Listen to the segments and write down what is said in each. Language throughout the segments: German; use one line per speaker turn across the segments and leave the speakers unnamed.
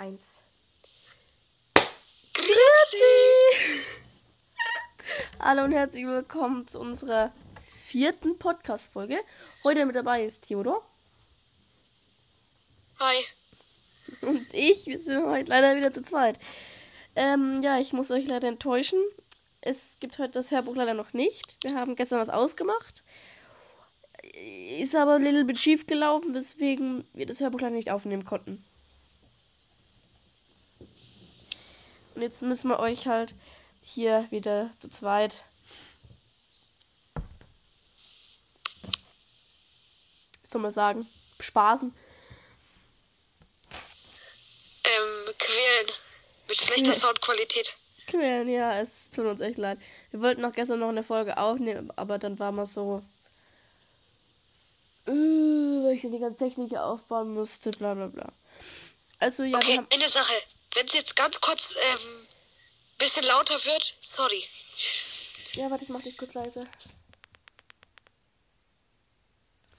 Eins. Grüezi! Hallo und herzlich willkommen zu unserer vierten Podcast-Folge. Heute mit dabei ist Theodor.
Hi.
Und ich. Wir sind heute leider wieder zu zweit. Ähm, ja, ich muss euch leider enttäuschen. Es gibt heute das Hörbuch leider noch nicht. Wir haben gestern was ausgemacht. Ist aber ein little bit schief gelaufen, weswegen wir das Hörbuch leider nicht aufnehmen konnten. Und jetzt müssen wir euch halt hier wieder zu zweit. Was soll man sagen? Spaßen.
Ähm, quälen. Mit schlechter. Soundqualität.
Quälen, ja, es tut uns echt leid. Wir wollten auch gestern noch eine Folge aufnehmen, aber dann war man so. Äh, weil ich die ganze Technik hier aufbauen musste, bla bla bla. Also ja, wir
Okay,
haben.
eine Sache. Wenn es jetzt ganz kurz, ähm, bisschen lauter wird, sorry.
Ja, warte, ich mach dich kurz leise.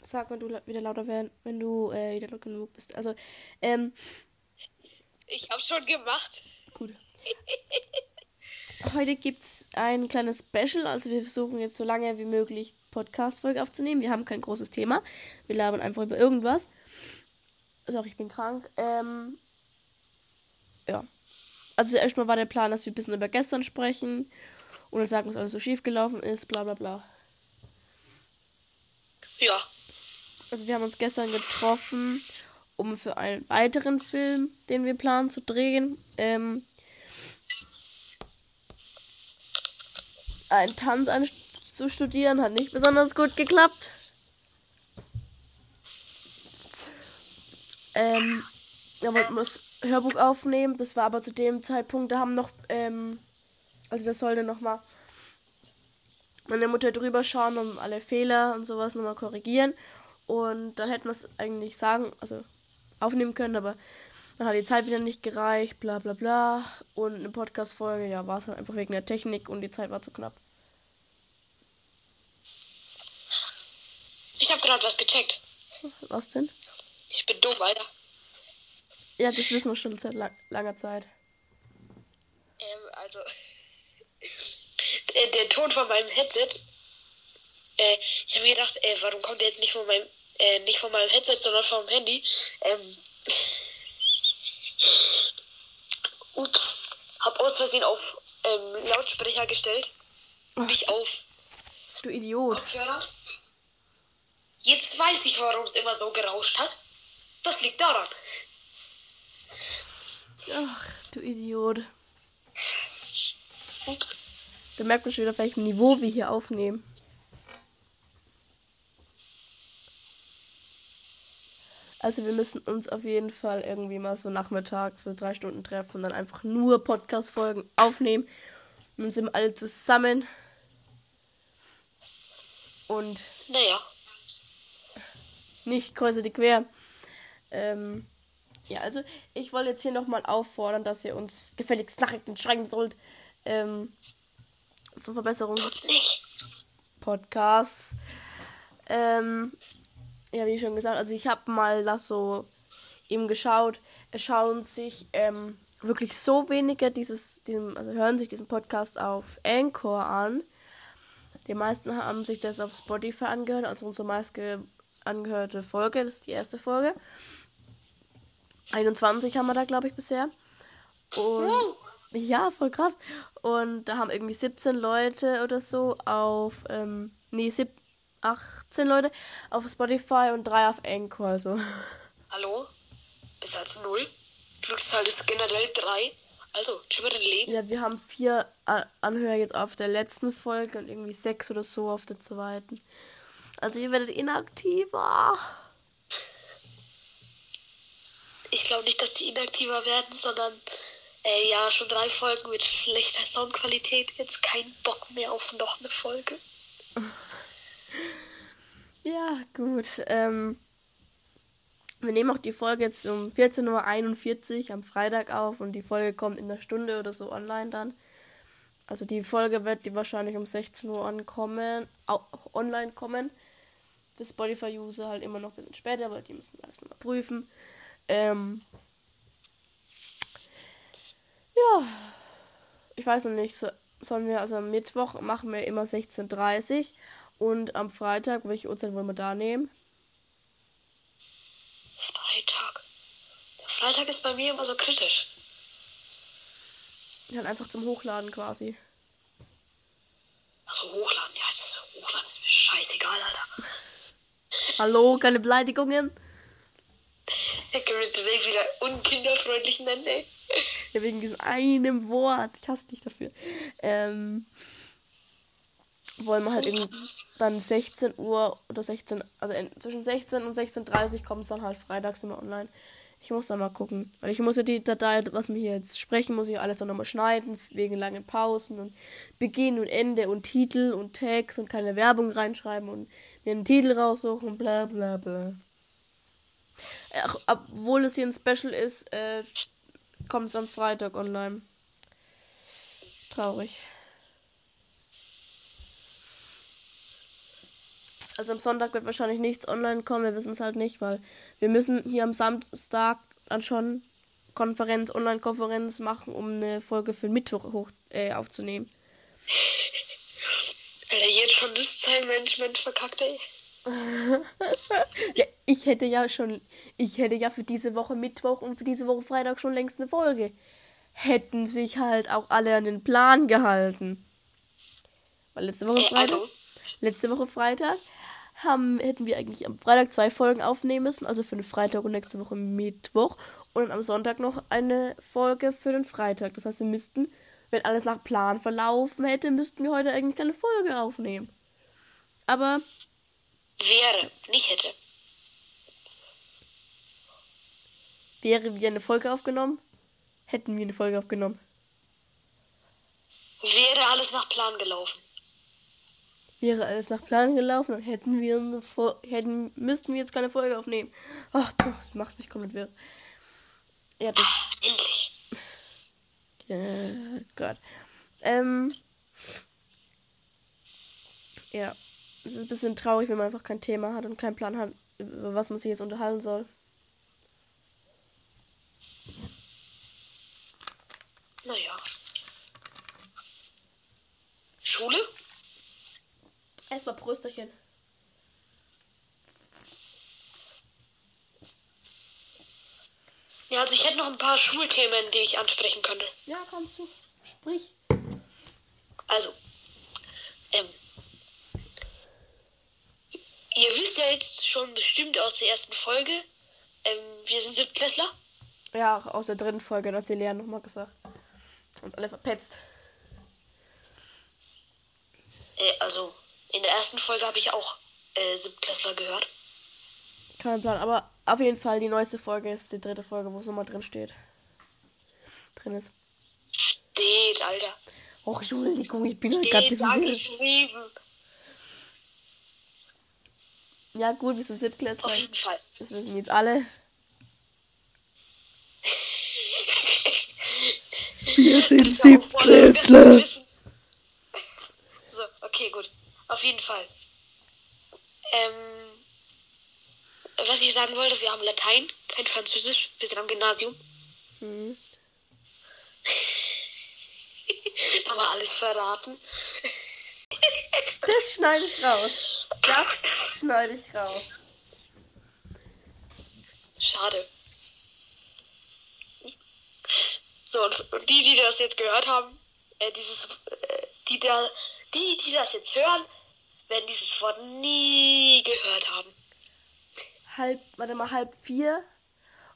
Sag, wenn du wieder lauter werden, wenn du äh, wieder laut genug bist. Also, ähm,
Ich hab's schon gemacht.
Gut. Heute gibt's ein kleines Special. Also wir versuchen jetzt so lange wie möglich Podcast-Folge aufzunehmen. Wir haben kein großes Thema. Wir labern einfach über irgendwas. Sorry, ich bin krank. Ähm, ja. Also erstmal war der Plan, dass wir ein bisschen über gestern sprechen und dann sagen, was alles so schief gelaufen ist, bla bla bla.
Ja.
Also wir haben uns gestern getroffen, um für einen weiteren Film, den wir planen zu drehen, ähm, einen Tanz anzustudieren. Hat nicht besonders gut geklappt. Ähm, wir das Hörbuch aufnehmen. Das war aber zu dem Zeitpunkt, da haben noch, ähm, also das sollte nochmal meine Mutter drüber schauen und alle Fehler und sowas nochmal korrigieren. Und dann hätten wir es eigentlich sagen, also aufnehmen können, aber dann hat die Zeit wieder nicht gereicht, bla bla bla. Und eine Podcast-Folge, ja, war es halt einfach wegen der Technik und die Zeit war zu knapp.
Ich hab gerade was gecheckt.
Was denn?
Ich bin dumm, Alter.
Ja, das wissen wir schon seit lang langer Zeit.
Ähm, also. Der, der Ton von meinem Headset. Äh, ich habe mir gedacht, äh, warum kommt der jetzt nicht von meinem, äh, nicht von meinem Headset, sondern vom Handy? Ähm. Ups. Hab aus Versehen auf ähm, Lautsprecher gestellt.
Ach.
Nicht auf
Du Idiot.
Kopfhörer. Jetzt weiß ich, warum es immer so gerauscht hat. Das liegt daran.
Ach, du Idiot.
Ups.
Da merkt man schon wieder, auf welchem Niveau wir hier aufnehmen. Also wir müssen uns auf jeden Fall irgendwie mal so Nachmittag für drei Stunden treffen und dann einfach nur Podcast-Folgen aufnehmen. Und dann sind wir alle zusammen. Und
Naja.
nicht kreuz die quer. Ähm, ja, also ich wollte jetzt hier nochmal auffordern, dass ihr uns gefälligst Nachrichten schreiben sollt. Ähm, zur Verbesserung des. Podcasts. Ähm, ja, wie schon gesagt, also ich habe mal das so eben geschaut. Es schauen sich ähm, wirklich so wenige dieses, diesem, also hören sich diesen Podcast auf Anchor an. Die meisten haben sich das auf Spotify angehört, also unsere meist ge- angehörte Folge, das ist die erste Folge. 21 haben wir da, glaube ich, bisher. Und ja, voll krass. Und da haben irgendwie 17 Leute oder so auf, ähm, nee, sieb 18 Leute auf Spotify und 3 auf Anchor, also.
Hallo? Besser als null. Glückszahl ist generell drei. Also, über dein Leben.
Ja, wir haben vier Anhörer jetzt auf der letzten Folge und irgendwie sechs oder so auf der zweiten. Also ihr werdet inaktiver.
Ich glaube nicht, dass die inaktiver werden, sondern äh, ja, schon drei Folgen mit schlechter Soundqualität. Jetzt kein Bock mehr auf noch eine Folge.
Ja, gut. Ähm, wir nehmen auch die Folge jetzt um 14.41 Uhr am Freitag auf und die Folge kommt in einer Stunde oder so online dann. Also die Folge wird die wahrscheinlich um 16 Uhr ankommen, au, online kommen. Für Spotify-User halt immer noch ein bisschen später, weil die müssen alles nochmal prüfen. Ähm, ich weiß noch nicht, so, sollen wir, also am Mittwoch machen wir immer 16.30 und am Freitag, welche Uhrzeit wollen wir da nehmen?
Freitag. Der Freitag ist bei mir immer so kritisch.
Ja, einfach zum Hochladen quasi.
Also hochladen, ja, es ist hochladen, ist mir scheißegal, Alter.
Hallo, keine Beleidigungen.
Mich direkt wieder unkinderfreundlich nennen, ey.
Ja, wegen diesem einem Wort. Ich hasse dich dafür. Ähm, wollen wir halt eben dann 16 Uhr oder 16, also in, zwischen 16 und 16.30 kommt es dann halt freitags immer online. Ich muss dann mal gucken. Weil ich muss ja die Datei, was wir hier jetzt sprechen, muss ich alles dann nochmal schneiden, wegen langen Pausen und Beginn und Ende und Titel und Text und keine Werbung reinschreiben und mir einen Titel raussuchen, bla bla bla. Obwohl es hier ein Special ist, äh, kommt es am Freitag online. Traurig. Also am Sonntag wird wahrscheinlich nichts online kommen, wir wissen es halt nicht, weil wir müssen hier am Samstag dann schon Konferenz, Online-Konferenz machen, um eine Folge für Mittwoch hoch, äh, aufzunehmen.
Alter, jetzt schon das Zeitmanagement verkackt, ey.
ja, ich hätte ja schon, ich hätte ja für diese Woche Mittwoch und für diese Woche Freitag schon längst eine Folge. Hätten sich halt auch alle an den Plan gehalten. Weil letzte Woche Freitag, also? letzte Woche Freitag haben, hätten wir eigentlich am Freitag zwei Folgen aufnehmen müssen, also für den Freitag und nächste Woche Mittwoch. Und am Sonntag noch eine Folge für den Freitag. Das heißt, wir müssten, wenn alles nach Plan verlaufen hätte, müssten wir heute eigentlich keine Folge aufnehmen. Aber.
Wäre, nicht hätte.
Wäre wir eine Folge aufgenommen, hätten wir eine Folge aufgenommen.
Wäre alles nach Plan gelaufen.
Wäre alles nach Plan gelaufen, dann hätten wir eine Fo hätten, müssten wir jetzt keine Folge aufnehmen. Ach, du das machst mich komplett wirr. Ja, das.
Endlich.
Ja, Gott. Ähm. Ja. Es ist ein bisschen traurig, wenn man einfach kein Thema hat und keinen Plan hat, über was man sich jetzt unterhalten soll.
Naja. Schule?
Erstmal Prösterchen.
Ja, also ich hätte noch ein paar Schulthemen, die ich ansprechen könnte.
Ja, kannst du. Sprich.
Also, ähm, ihr wisst ja jetzt schon bestimmt aus der ersten Folge, ähm, wir sind Siebtklässler.
Ja, aus der dritten Folge, da hat sie Lea nochmal gesagt. Uns alle verpetzt.
Äh, also, in der ersten Folge habe ich auch äh, Siebtklässler gehört.
Kein Plan, aber auf jeden Fall die neueste Folge ist die dritte Folge, wo es nochmal drin steht. Drin ist.
Steht, Alter.
Och, Entschuldigung, ich bin gerade ein bisschen.
geschrieben.
Ja, gut, wir sind Siebtklässler.
Auf jeden Fall.
Das wissen jetzt alle. wir sind Siebtklässler.
So, okay, gut. Auf jeden Fall. Ähm, was ich sagen wollte, wir haben Latein, kein Französisch. Wir sind am Gymnasium. Mhm. haben wir alles verraten.
Das schneide ich raus. Das schneide ich raus.
Schade. So, und die, die das jetzt gehört haben, äh, dieses, äh, die da, die, die das jetzt hören, werden dieses Wort nie gehört haben.
Halb, warte mal, halb vier.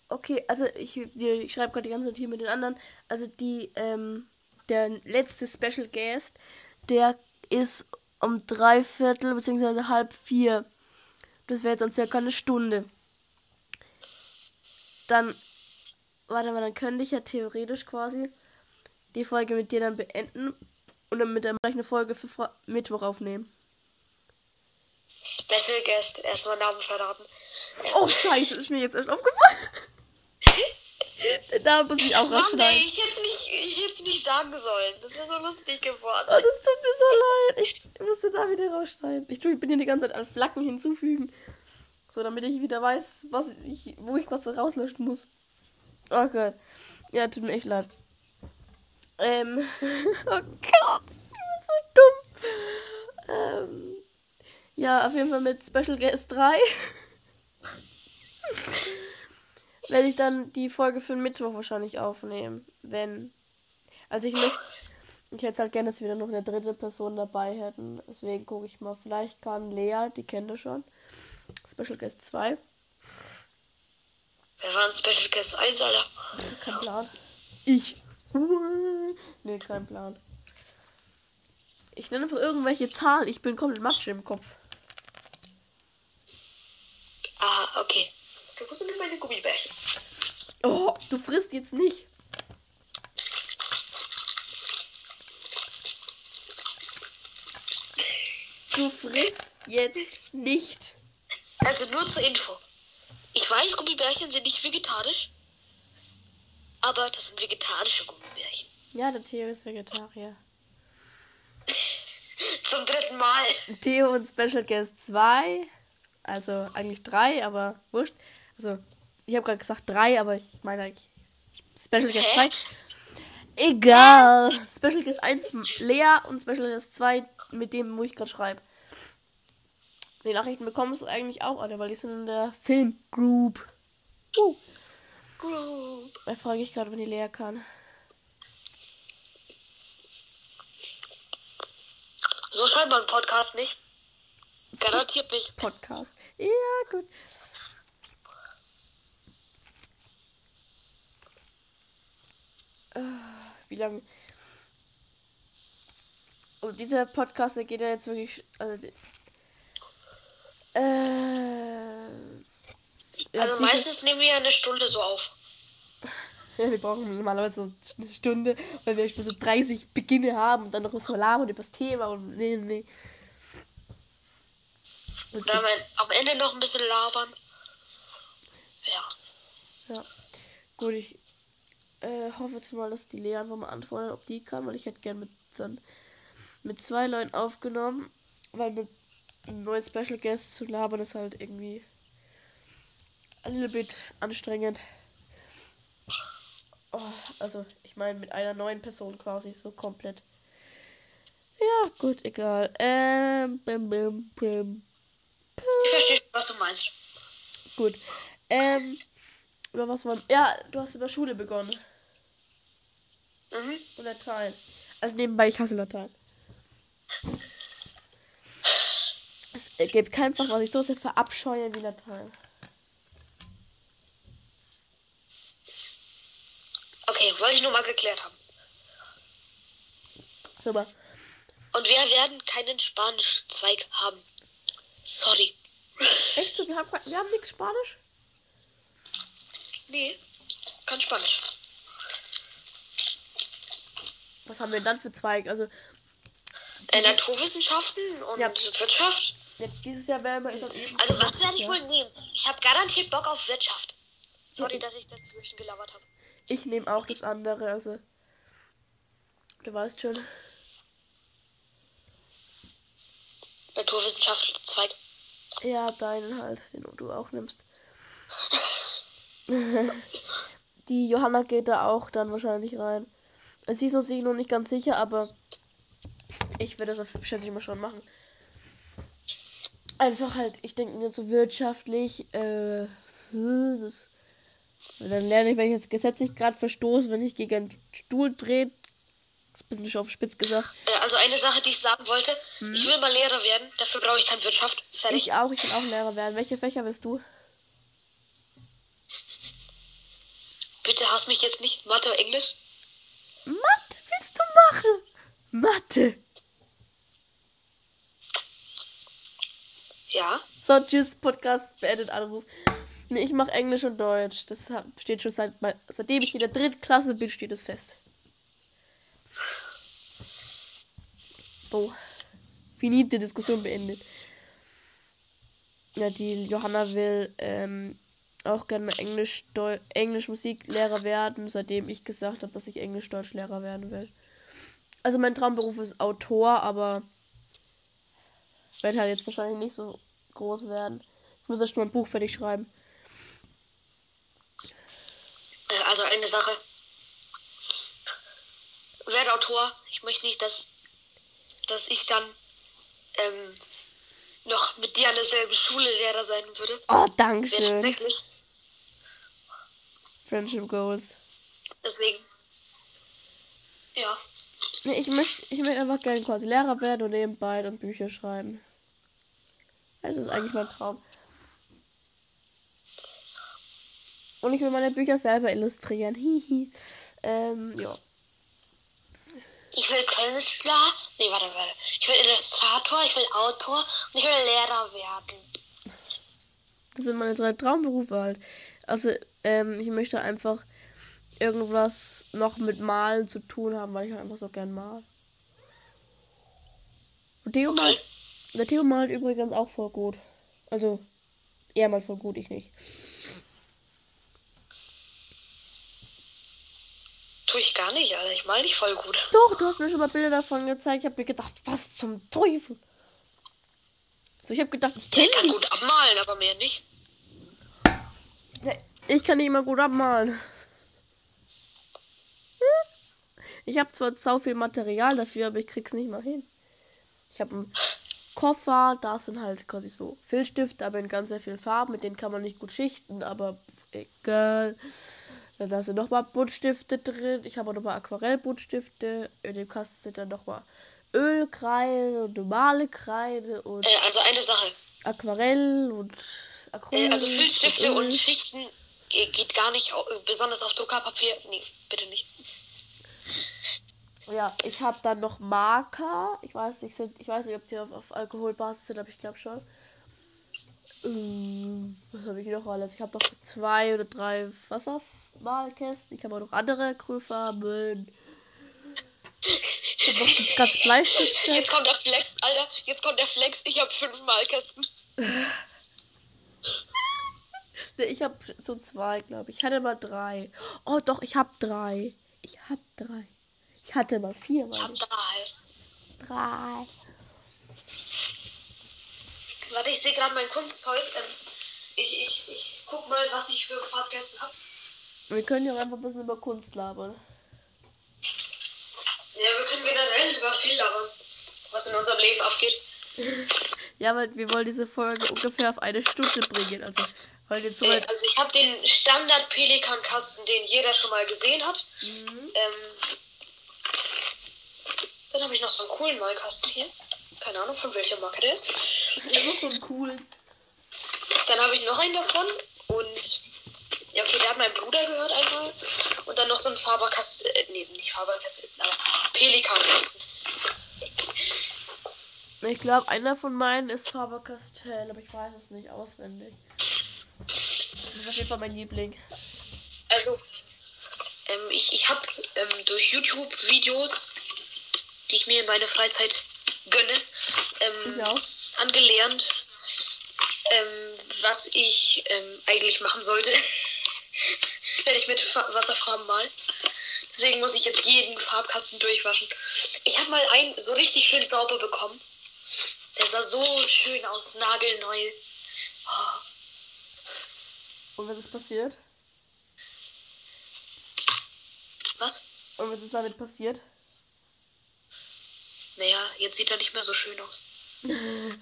Okay, also ich, ich schreibe gerade die ganze Zeit hier mit den anderen. Also die, ähm, der letzte Special Guest, der ist um drei Viertel bzw. halb vier. Das wäre jetzt dann circa eine Stunde. Dann, warte mal, dann könnte ich ja theoretisch quasi die Folge mit dir dann beenden und dann mit der gleich eine Folge für Fre Mittwoch aufnehmen.
Special Guest, erstmal Namen verraten.
Oh Scheiße, ist mir jetzt erst aufgefallen. da muss ich auch
Mann, ey, ich hätte nicht, ich hätte nicht sagen sollen. Das wäre so lustig geworden. Oh,
das tut mir so leid. Ich musste da wieder rausschneiden. Ich, tue, ich bin hier die ganze Zeit an Flaggen hinzufügen. So, damit ich wieder weiß, was ich, wo ich was rauslöschen muss. Oh Gott. Ja, tut mir echt leid. Ähm, oh Gott, ich bin so dumm. Ähm, ja, auf jeden Fall mit Special Guest 3. Werde ich dann die Folge für den Mittwoch wahrscheinlich aufnehmen. Wenn. Also ich möchte. Ich hätte halt gerne, dass wir dann noch eine dritte Person dabei hätten. Deswegen gucke ich mal. Vielleicht kann Lea, die kennt ihr schon. Special Guest 2.
Wer war ein Special Guest 1, Alter?
Kein Plan. Ich. nee, kein Plan. Ich nenne einfach irgendwelche Zahlen. Ich bin komplett Matsche im Kopf.
Ah, okay. Wo sind denn meine Gummibärchen?
Oh, du frisst jetzt nicht. Du frisst jetzt nicht.
Also nur zur Info. Ich weiß, Gummibärchen sind nicht vegetarisch. Aber das sind vegetarische Gummibärchen.
Ja, der Theo ist Vegetarier.
Zum dritten Mal.
Theo und Special Guest 2. Also eigentlich 3, aber wurscht. Also, ich habe gerade gesagt 3, aber ich meine eigentlich Special Guest
Hä?
2. Egal. Special Guest 1 Lea und Special Guest 2 mit dem, wo ich gerade schreibe. Die Nachrichten bekommst du eigentlich auch alle, weil die sind in der Filmgroup. Uh.
Group.
Da frage ich gerade, wenn die Lea kann.
So schreibt man einen Podcast nicht. Garantiert nicht.
Podcast. Ja, gut. Wie lange? Und dieser Podcast, der geht ja jetzt wirklich. Also, äh, ja,
Also meistens nehmen wir ja eine Stunde so auf.
Ja, wir brauchen normalerweise so eine Stunde, weil wir schon so 30 Beginne haben und dann noch so labern über das Thema und nee, nee. Und
dann am Ende noch ein bisschen labern. Ja.
Ja. Gut, ich äh, hoffe jetzt mal, dass die Lea einfach mal antwortet, ob die kann, weil ich hätte gern mit dann mit zwei Leuten aufgenommen, weil mit einem neuen Special Guest zu labern ist halt irgendwie ein little bit anstrengend. Oh, also, ich meine mit einer neuen Person quasi so komplett. Ja, gut, egal. Ähm, bim, bim, bim.
Ich verstehe, was du meinst.
Gut. Ähm, über was war. Ja, du hast über Schule begonnen.
Mhm.
Und Latein. Also nebenbei, ich hasse Latein. Es gibt kein Fach, was ich so sehr verabscheue wie Latein.
Okay, wollte ich nur mal geklärt haben.
Super.
Und wir werden keinen Spanisch-Zweig haben. Sorry.
Echt so, wir haben, wir haben nichts Spanisch?
Nee, kein Spanisch.
Was haben wir dann für Zweig? Also,
Äh, Naturwissenschaften und
Ja.
Wirtschaft.
jetzt dieses Jahr werden wir.
Also was werde ich wohl nehmen? Ich habe garantiert Bock auf Wirtschaft. Sorry, dass ich dazwischen gelabert habe.
Ich nehme auch das andere, also. Du weißt schon.
Naturwissenschaft-Zweig.
Ja, deinen halt, den du auch nimmst. Die Johanna geht da auch dann wahrscheinlich rein. Sie ist sich noch nicht ganz sicher, aber ich werde das auf, schätze ich mal schon machen. Einfach halt, ich denke mir so wirtschaftlich, äh, das, dann lerne ich, wenn ich das Gesetz nicht gerade verstoße, wenn ich gegen einen Stuhl drehe, ist ein bisschen auf spitz gesagt.
Äh, also eine Sache, die ich sagen wollte. Ich will mal Lehrer werden. Dafür brauche ich keine Wirtschaft. Fertig.
Ich auch, ich will auch Lehrer werden. Welche Fächer willst du?
Bitte hass mich jetzt nicht. Mathe, Englisch.
Mathe willst du machen? Mathe.
Ja.
So, tschüss, Podcast beendet Anruf. Nee, ich mache Englisch und Deutsch. Das steht schon seit, seitdem ich in der dritten Klasse bin, steht es fest. So. Finite Diskussion beendet. Ja, die Johanna will ähm, auch gerne mal Englisch, Deu Englisch Musiklehrer werden, seitdem ich gesagt habe, dass ich Englisch Deutschlehrer werden will. Also mein Traumberuf ist Autor, aber wird halt jetzt wahrscheinlich nicht so groß werden. Ich muss erst mal ein Buch fertig schreiben.
Äh, also eine Sache. werde Autor. Ich möchte nicht, dass, dass ich dann ähm, noch mit dir an derselben Schule Lehrer sein würde.
Oh, danke schön.
schrecklich.
Friendship Goals.
Deswegen. Ja.
Nee, ich möchte ich möchte einfach gerne quasi Lehrer werden und nebenbei dann Bücher schreiben. Das ist eigentlich mein Traum. Und ich will meine Bücher selber illustrieren. Hihi. ähm, ja.
Ich will Künstler. Nee, warte, warte. Ich will Illustrator, ich will Autor und ich will Lehrer werden.
Das sind meine drei Traumberufe halt. Also, ähm, ich möchte einfach irgendwas noch mit Malen zu tun haben, weil ich halt einfach so gern mal. Und Theo malt, der Theo malt übrigens auch voll gut. Also, er malt voll gut, ich nicht.
Tue ich gar nicht, Alter. Ich mal nicht voll gut.
Doch, du hast mir schon mal Bilder davon gezeigt. Ich habe mir gedacht, was zum Teufel? So, ich habe gedacht, ich kenne
Ich kann gut abmalen, aber mehr nicht.
Ich kann nicht immer gut abmalen. Ich habe zwar sau viel Material dafür, aber ich krieg's nicht mal hin. Ich habe einen Koffer, da sind halt quasi so Filzstifte, aber in ganz sehr vielen Farben. Mit denen kann man nicht gut schichten, aber egal. Ja, Da sind nochmal Buntstifte drin. Ich habe auch nochmal Aquarellbuntstifte. In dem Kasten sind dann nochmal Ölkreide und normale Kreide und
Äh, also eine Sache.
Aquarell und Acryl.
Äh, also Filzstifte
Öl.
und Schichten geht gar nicht, besonders auf Druckerpapier. Nee, bitte nicht.
Ja, ich habe dann noch Marker. Ich weiß nicht, sind, ich weiß nicht, ob die auf, auf Alkoholbasis sind, aber ich glaube schon. Ähm, was habe ich noch alles? Ich habe noch zwei oder drei Wassermalkästen. Ich habe auch noch andere Acrylfarben. Ich habe noch ein ganz Bleistiftset.
Jetzt kommt der Flex, Alter. Jetzt kommt der Flex. Ich habe fünf Malkästen.
Nee, Ich habe so zwei, glaube ich. Ich hatte mal drei. Oh, doch, ich habe drei. Ich habe drei. Ich hatte mal vier,
Ich habe drei.
Drei.
Warte, ich sehe gerade mein Kunstzeug. Ähm, ich, ich, ich guck mal, was ich für Farbkästen habe.
Wir können ja auch einfach ein bisschen über Kunst labern.
Ja, wir können generell über viel labern, was in unserem Leben abgeht.
Ja, weil wir wollen diese Folge ungefähr auf eine Stunde bringen. Also, weil jetzt so
Äh,
weit.
also ich habe den Standard Pelikan-Kasten, den jeder schon mal gesehen hat.
Mhm.
Ähm, dann habe ich noch so einen coolen Malkasten hier. Keine Ahnung, von welcher Marke der ist.
Ist so ein cool.
Dann habe ich noch einen davon und ja, okay, der hat mein Bruder gehört einmal. Und dann noch so ein Faberkasten, äh, nee, nicht Faberkasten, aber Pelikan-Kasten.
Ich glaube, einer von meinen ist Faber Castell, aber ich weiß es nicht auswendig. Das ist auf jeden Fall mein Liebling.
Also, ähm, ich, ich habe ähm, durch YouTube-Videos, die ich mir in meiner Freizeit gönne, ähm,
auch.
angelernt, ähm, was ich ähm, eigentlich machen sollte, wenn ich mit Fa Wasserfarben mal. Deswegen muss ich jetzt jeden Farbkasten durchwaschen. Ich habe mal einen so richtig schön sauber bekommen. Der sah so schön aus, nagelneu. Oh,
Und was ist passiert?
was?
Und was ist damit passiert?
Naja, jetzt sieht er nicht mehr so schön aus.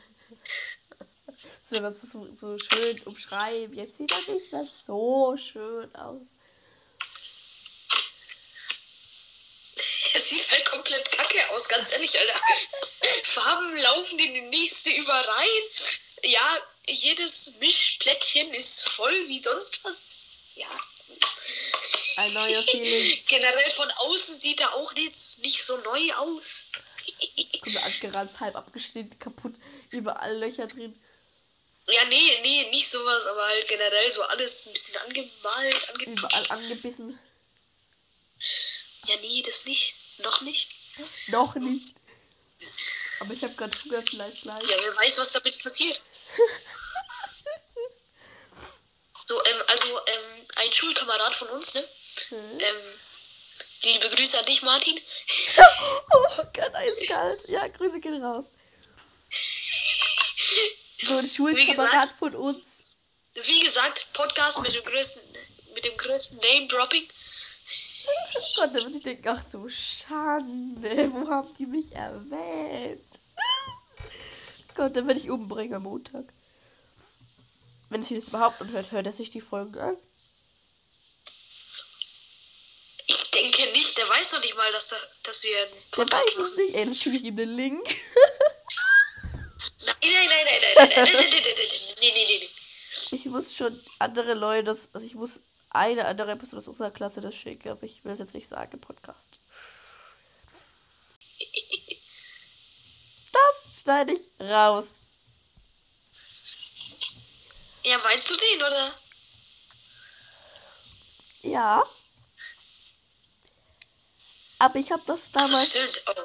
So, es so, so schön umschreiben. Jetzt sieht er nicht mehr so schön aus.
Er sieht halt komplett kacke aus, ganz ehrlich, Alter. Farben laufen in die nächste überein. Ja, jedes Mischplättchen ist voll wie sonst was. Ja.
Ein neuer Feeling.
Generell von außen sieht er auch jetzt nicht so neu aus.
Kommt angeranzt, halb abgeschnitten, kaputt, überall Löcher drin.
Ja, nee, nee, nicht sowas, aber halt generell so alles ein bisschen angemalt, angetutscht.
Überall angebissen.
Ja, nee, das nicht. Noch nicht.
Noch nicht. Aber ich habe gerade Hunger vielleicht gleich.
Ja, wer weiß, was damit passiert. So, ähm, also, ähm, ein Schulkamerad von uns, ne?
Hm?
Ähm, liebe Grüße an dich, Martin.
Oh Gott, eiskalt. Ja, Grüße gehen raus. So ein Schulkamerad von uns.
Wie gesagt, Podcast mit dem größten, mit dem größten Name-Dropping.
Gott, dann wird ich denken, ach du Schande, wo haben die mich erwähnt? Gott, dann werde ich umbringen am Montag. Wenn sich das überhaupt anhört, hört er sich die Folgen an.
Ich denke nicht, der weiß noch nicht mal, dass, er, dass wir einen
Der weiß es
machen.
nicht. Ey, dann schicke ich ihm den Link.
Nein, nein, nein, nein, nein, nein, nein, nein, nein, nein, nein, nee, nee, nee, nee.
Ich muss schon andere Leute, das, also ich muss eine andere Person aus unserer Klasse das schicken, aber ich will es jetzt nicht sagen im Podcast. Das schneide ich raus.
Ja, meinst du den, oder?
Ja. Aber ich habe das damals.
Oh.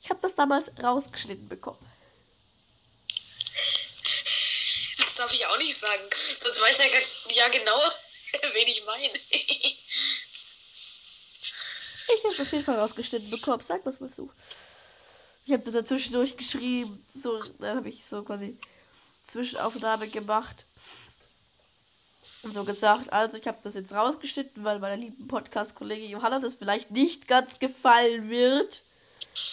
ich habe das damals rausgeschnitten bekommen.
Das darf ich auch nicht sagen. Sonst weiß er ja- ja genau, wen ich meine.
Ich habe auf jeden Fall rausgeschnitten bekommen. Sag was mal zu. Ich habe da zwischendurch geschrieben. So, dann habe ich so quasi Zwischenaufnahme gemacht. Und so gesagt, also ich habe das jetzt rausgeschnitten, weil meiner lieben Podcast-Kollegin Johanna das vielleicht nicht ganz gefallen wird.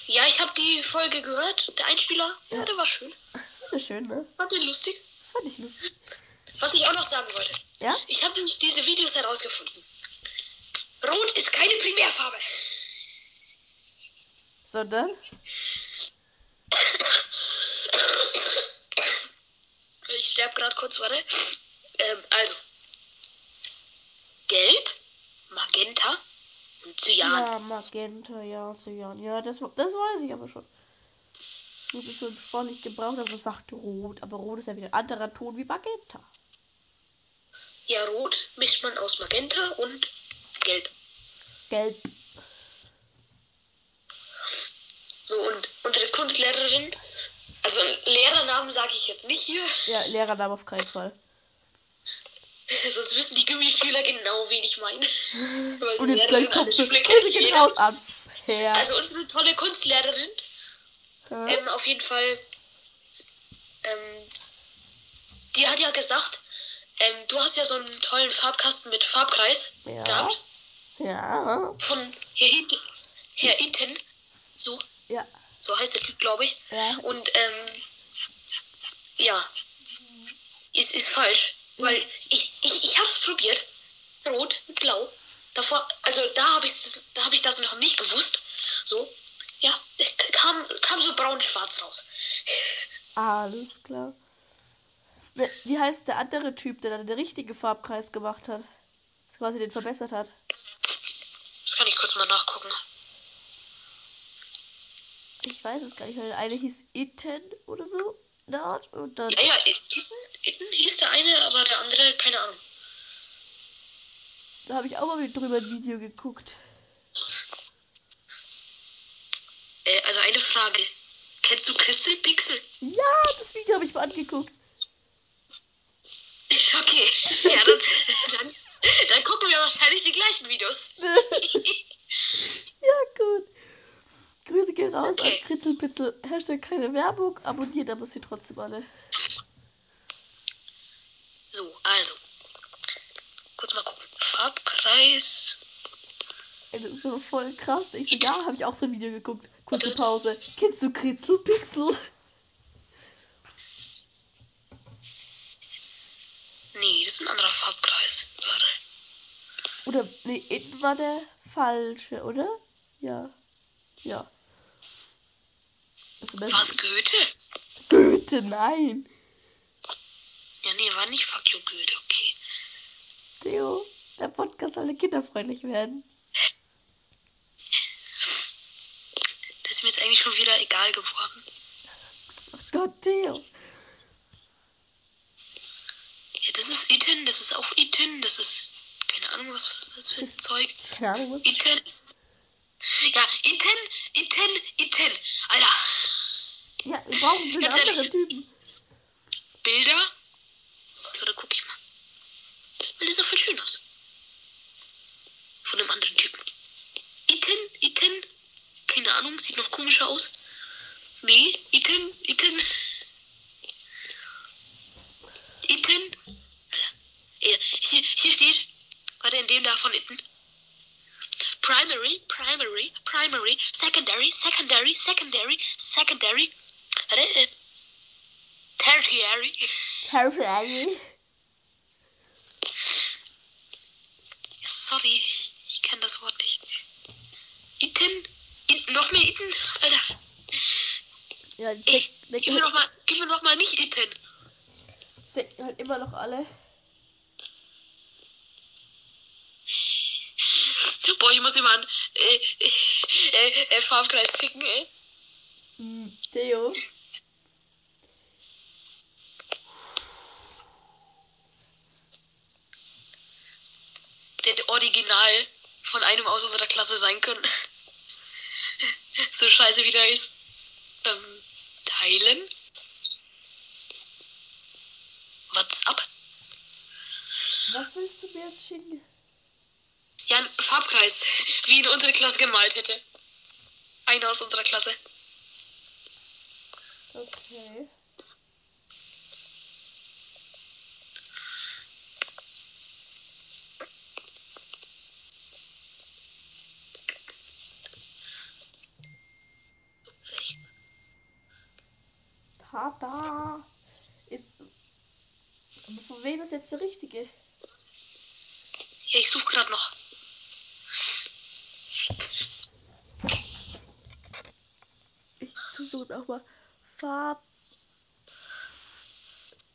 ja, ich habe die Folge gehört. Der Einspieler, ja, der war schön.
Ja, schön, ne?
Fand den lustig.
Fand ich lustig.
Was ich auch noch sagen wollte.
Ja?
Ich habe nämlich diese Videos herausgefunden. Rot ist keine Primärfarbe.
Sondern?
Ich sterbe gerade kurz, warte. Ähm, also. Gelb, Magenta und Cyan.
Ja, Magenta, ja, Cyan. Ja, das, das weiß ich aber schon. Das ist so im Sport nicht gebraucht, aber es sagt rot. Aber rot ist ja wieder ein anderer Ton wie Magenta.
Ja, rot mischt man aus Magenta und Gelb.
Gelb.
So, und unsere Kunstlehrerin, also Lehrernamen sage ich jetzt nicht hier,
Ja, Lehrername auf keinen Fall.
sonst wissen die Gummischüler genau, wen ich meine.
Und jetzt gleich kommt so, raus an Herr.
Also unsere tolle Kunstlehrerin,
Ja.
ähm, auf jeden Fall, ähm, die hat ja gesagt, ähm, du hast ja so einen tollen Farbkasten mit Farbkreis
Ja.
gehabt.
Ja.
Von Herr, Hit Herr Itten. So,
Ja.
so heißt der Typ, glaube ich.
Ja.
Und, ähm, ja. Es ist falsch. Weil ich, ich, ich hab's probiert. Rot Blau. Davor, also da habe ich da habe ich das noch nicht gewusst. So. Ja, kam, kam so braun-schwarz raus.
Alles klar. Wie heißt der andere Typ, der dann den richtigen Farbkreis gemacht hat? Das quasi den verbessert hat.
Das kann ich kurz mal nachgucken.
Ich weiß es gar nicht, weil der eine hieß Itten oder so. in der Art. Und dann.
Ja, ja, Itten, Itten hieß der eine, aber der andere, keine Ahnung.
Da habe ich auch mal drüber ein Video geguckt.
Äh, also eine Frage. Kennst du Kristelpixel?
Ja, das Video habe ich mal angeguckt.
Ja, dann, dann, dann gucken wir wahrscheinlich die gleichen Videos.
Ja, gut. Grüße gehen raus
Okay.
an Kritzelpitzel. Hashtag keine Werbung. Abonniert aber sie trotzdem alle.
So, also. Kurz mal gucken. Farbkreis.
Ey, Das ist so voll krass. Ich so, ja, habe ich auch so ein Video geguckt. Kurze Pause. Kennst du Kritzelpixel?
Nee, das ist ein anderer Farbkreis. Warte.
Oder, nee, innen war der falsche, oder? Ja. Ja. Also,
Was, Goethe?
Goethe, nein.
Ja, nee, war nicht Fuck you Goethe, okay.
Theo, der Podcast soll kinderfreundlich werden.
Das ist mir jetzt eigentlich schon wieder egal geworden.
Ach Gott, Theo.
Ja, das ist Iten, das ist auch Iten, das ist. Keine Ahnung, was, was für ein Zeug.
Keine Ahnung, was.
Iten. Ja, Iten, Iten, Iten. Alter.
Ja, wir brauchen anderen
ehrlich.
Typen.
Bilder. So, da guck ich mal. Das sah voll schön aus. Von einem anderen Typen. Iten, Iten. Keine Ahnung, sieht noch komischer aus. Nee, Iten. Iten. Alter. Ja, Hier, hier steht, warte, in dem da von primary, primary, primary, secondary, secondary, secondary, secondary, warte, äh, tertiary.
Tertiary.
Sorry, ich kenne das Wort nicht. Iten, Iten, noch mehr Iten, Alter.
Ja,
Ey, gib mir noch mal, gib mir noch mal nicht Iten.
denken halt immer noch alle.
Boah, ich muss jemanden äh, äh, äh, Farbkreis ficken, ey.
Hm, Theo.
Der hätte original von einem aus unserer Klasse sein können. so scheiße wie der ist. Ähm, teilen. What's up?
Was willst du mir jetzt schicken?
Farbkreis, wie in unsere Klasse gemalt hätte. Einer aus unserer Klasse.
Okay. Tata. Ist. Von wem ist jetzt der richtige?
Ja, ich suche gerade noch.
Ich versuche auch mal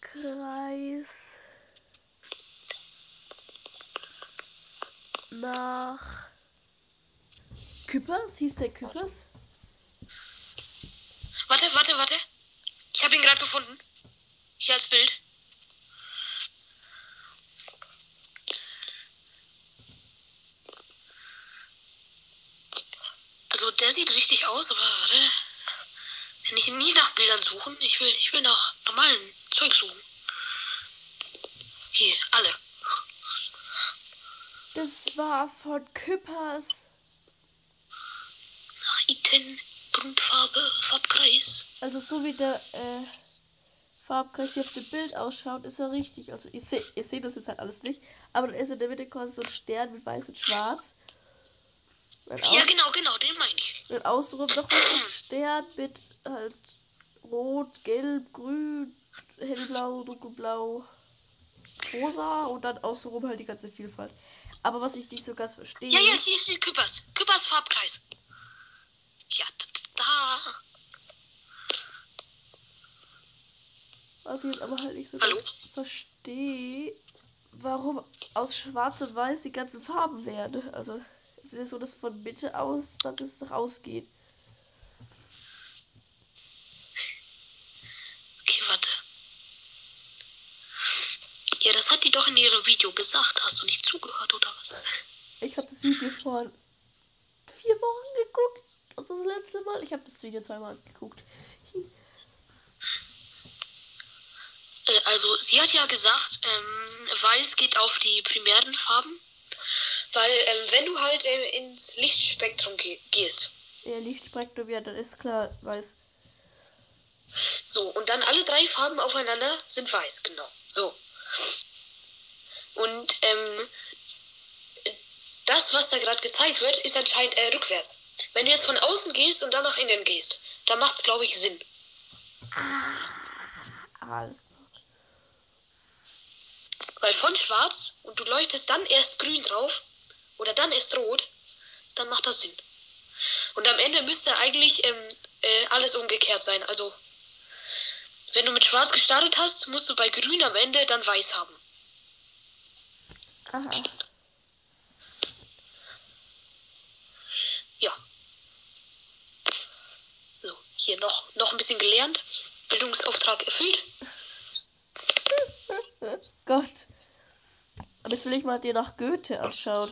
Farbkreis nach Küppers? Hieß der Küppers?
Warte, warte, warte. Ich habe ihn gerade gefunden. Hier als Bild. Also der sieht richtig aus, aber warte. Wenn ich nie nach Suchen, ich will, ich will nach normalen Zeug suchen. Hier, alle.
Das war von Küppers.
Nach Iten, Grundfarbe, Farbkreis.
Also so wie der äh, Farbkreis hier auf dem Bild ausschaut, ist er richtig. Also ihr seht, ihr seht das jetzt halt alles nicht. Aber dann ist in der Mitte quasi so ein Stern mit weiß und schwarz. Dann
Ja, genau, genau, den meine ich.
Dann außenrum noch ein Stern mit halt rot, gelb, grün, hellblau, dunkelblau, rosa und dann außenrum halt die ganze Vielfalt. Aber was ich nicht so ganz verstehe,
Ja, ja, hier ist die Küppers. Küppers Farbkreis. Ja, da, da.
was ich jetzt aber halt nicht so
Hallo?
ganz verstehe, warum aus schwarz und weiß die ganzen Farben werden. Also es ist ja so, dass von Mitte aus dann das rausgeht.
Okay, warte. Ja, das ihrem Video gesagt. Hast du nicht zugehört oder was?
Ich habe das Video vor vier Wochen geguckt. Das ist das letzte Mal. Ich habe das Video zweimal geguckt.
Äh, also, sie hat ja gesagt, ähm, weiß geht auf die primären Farben. Weil, ähm, wenn du halt ähm, ins Lichtspektrum ge gehst,
Ja, Lichtspektrum, ja, dann ist klar, weiß.
so, und dann alle drei Farben aufeinander sind weiß, genau. So. Und, ähm, das, was da gerade gezeigt wird, ist anscheinend äh, rückwärts. Wenn du jetzt von außen gehst und dann nach innen gehst, dann macht's, glaube ich, Sinn.
Alles.
Weil von schwarz und du leuchtest dann erst grün drauf oder dann erst rot, dann macht das Sinn. Und am Ende müsste eigentlich ähm, äh, alles umgekehrt sein. Also, wenn du mit schwarz gestartet hast, musst du bei grün am Ende dann weiß haben.
Aha.
Ja. So, hier noch, noch ein bisschen gelernt. Bildungsauftrag erfüllt.
Gott. Und jetzt will ich mal dir nach Goethe anschauen.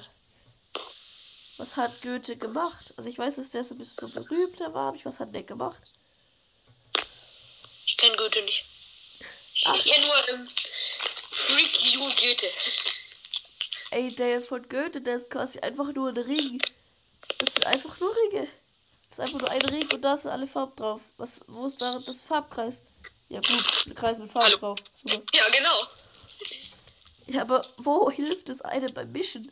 Was hat Goethe gemacht? Also ich weiß, dass der so ein bisschen so berühmter war, aber ich, was hat der gemacht?
Ich kenne Goethe nicht. Ich,
Ach.
ich kenne nur ähm, Freak You Goethe.
Ey, der von Goethe, der ist quasi einfach nur ein Ring. Das sind einfach nur Ringe. Das ist einfach nur ein Ring und da sind alle Farben drauf. Was, wo ist da das Farbkreis? Ja gut, ein Kreis mit Farben
Hallo.
drauf. Super.
Ja, genau.
Ja, aber wo hilft das eine beim Mischen?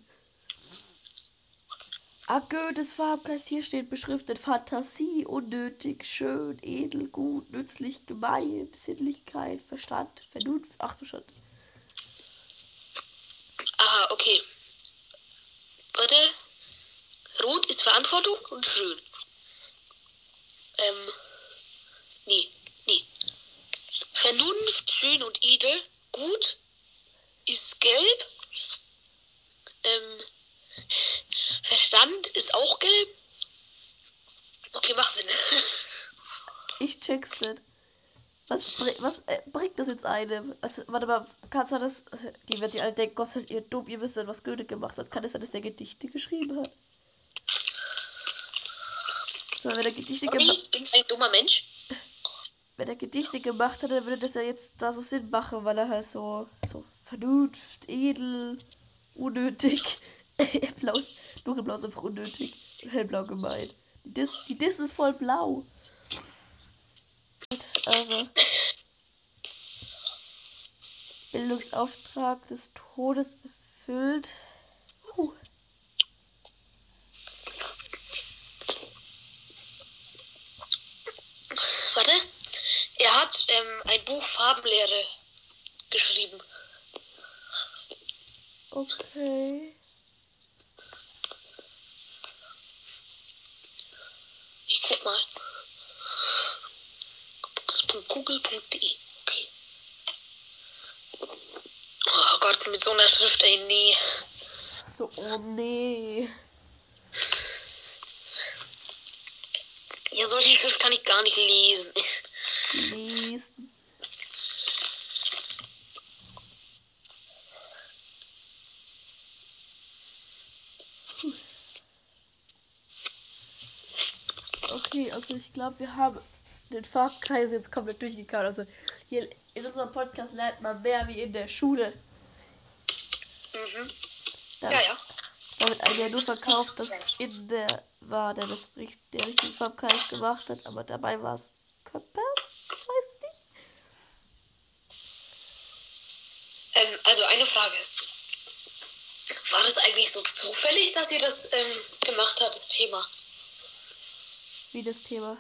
Ah, Goethes Farbkreis hier steht beschriftet Fantasie, unnötig, schön, edel, gut, nützlich, gemein, Sinnlichkeit, Verstand, Vernunft. Ach du Scheiße.
Aha, okay. Warte. Rot ist Verantwortung und schön. Ähm. Nee, nee. Vernunft, schön und edel. Gut ist gelb. Ähm. Verstand ist auch gelb. Okay, macht Sinn.
Ich check's nicht. Was, was äh, bringt das jetzt einem? Also, warte mal, kannst du das. Die wird sich alle denken, Gott seid ihr dumm, ihr wisst nicht, was Goethe gemacht hat. Kann es sein, dass der Gedichte geschrieben hat? So, wenn er Gedichte
Sorry,
gemacht
ich bin ein dummer Mensch.
wenn er Gedichte gemacht hat, dann würde das ja jetzt da so Sinn machen, weil er halt so, so Vernunft, edel, unnötig. ist- dunkelblau ist einfach unnötig. Hellblau gemeint. Die, Dis, die Dis sind voll blau. Also. Bildungsauftrag des Todes erfüllt. Puh.
Warte. Er hat ähm, ein Buch Farbenlehre geschrieben.
Okay.
Ich guck mal. Books.google.de. Okay. Oh Gott, mit so einer Schrift, ey, nee.
So, oh nee.
Ja, solche Schrift kann ich gar nicht lesen.
Lesen. Okay, also ich glaube, wir haben den Farbkreis jetzt komplett durchgekaut. Also hier in unserem Podcast lernt man mehr wie in der Schule.
Mhm.
Da,
Ja, ja.
da wird einem ja nur verkauft, dass in der war, der das richt- der richtigen Farbkreis gemacht hat, aber dabei war es Köppers? Ich weiß es nicht.
Ähm, also eine Frage. War das eigentlich so zufällig, dass ihr das ähm, gemacht habt, das Thema?
Wie das Thema.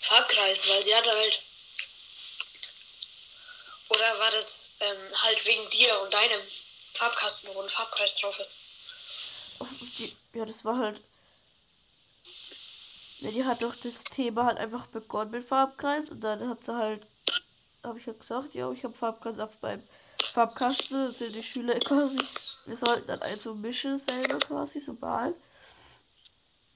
Farbkreis, weil sie hatte halt. Oder war das ähm, halt wegen dir und deinem Farbkasten, wo ein Farbkreis drauf ist?
Ja, das war halt. Ja, die hat doch das Thema halt einfach begonnen mit Farbkreis und dann hat sie halt. Habe ich ja gesagt, ja, ich habe Farbkreis auf meinem Farbkasten. Das sind die Schüler quasi. Wir sollten dann eins so mischen selber quasi, so malen.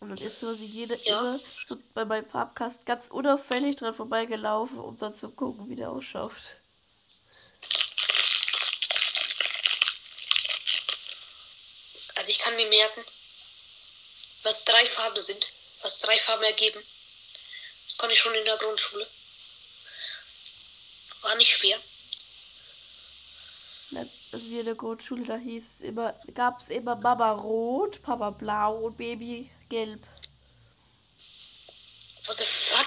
Und dann ist quasi jede
Ja.
immer so bei meinem Farbkasten ganz unauffällig dran vorbeigelaufen, um dann zu gucken, wie der ausschaut.
Also ich kann mir merken, was drei Farben sind, was drei Farben ergeben. Das konnte ich schon in der Grundschule. War nicht schwer.
Also wie in der Grundschule, da hieß es immer, gab es immer Mama rot, Papa blau und Baby gelb.
What the fuck?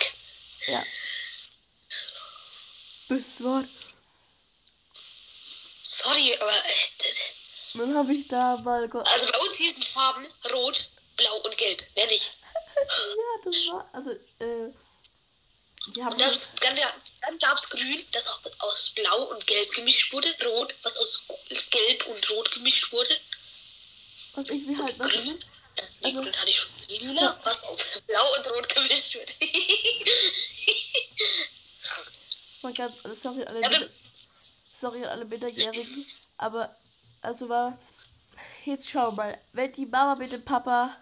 Ja. Böses Wort.
Sorry, aber äh,
dann habe ich da mal.
Also bei uns hießen Farben rot, blau und gelb. Mehr nicht.
ja, das war. Also, äh. Die haben.
Und dann, dann, dann gab es grün, das auch aus blau und gelb gemischt wurde. Rot, was aus gelb und rot gemischt wurde.
Was ich mir halt.
Grün. Nee,
Also-
grün hatte ich schon. Lila, was aus blau und rot gemischt wird.
Mal ganz. Sorry, alle.
Ja,
sorry, alle Minderjährigen. Aber. Also war. Jetzt schau mal. Wenn die Mama mit dem Papa.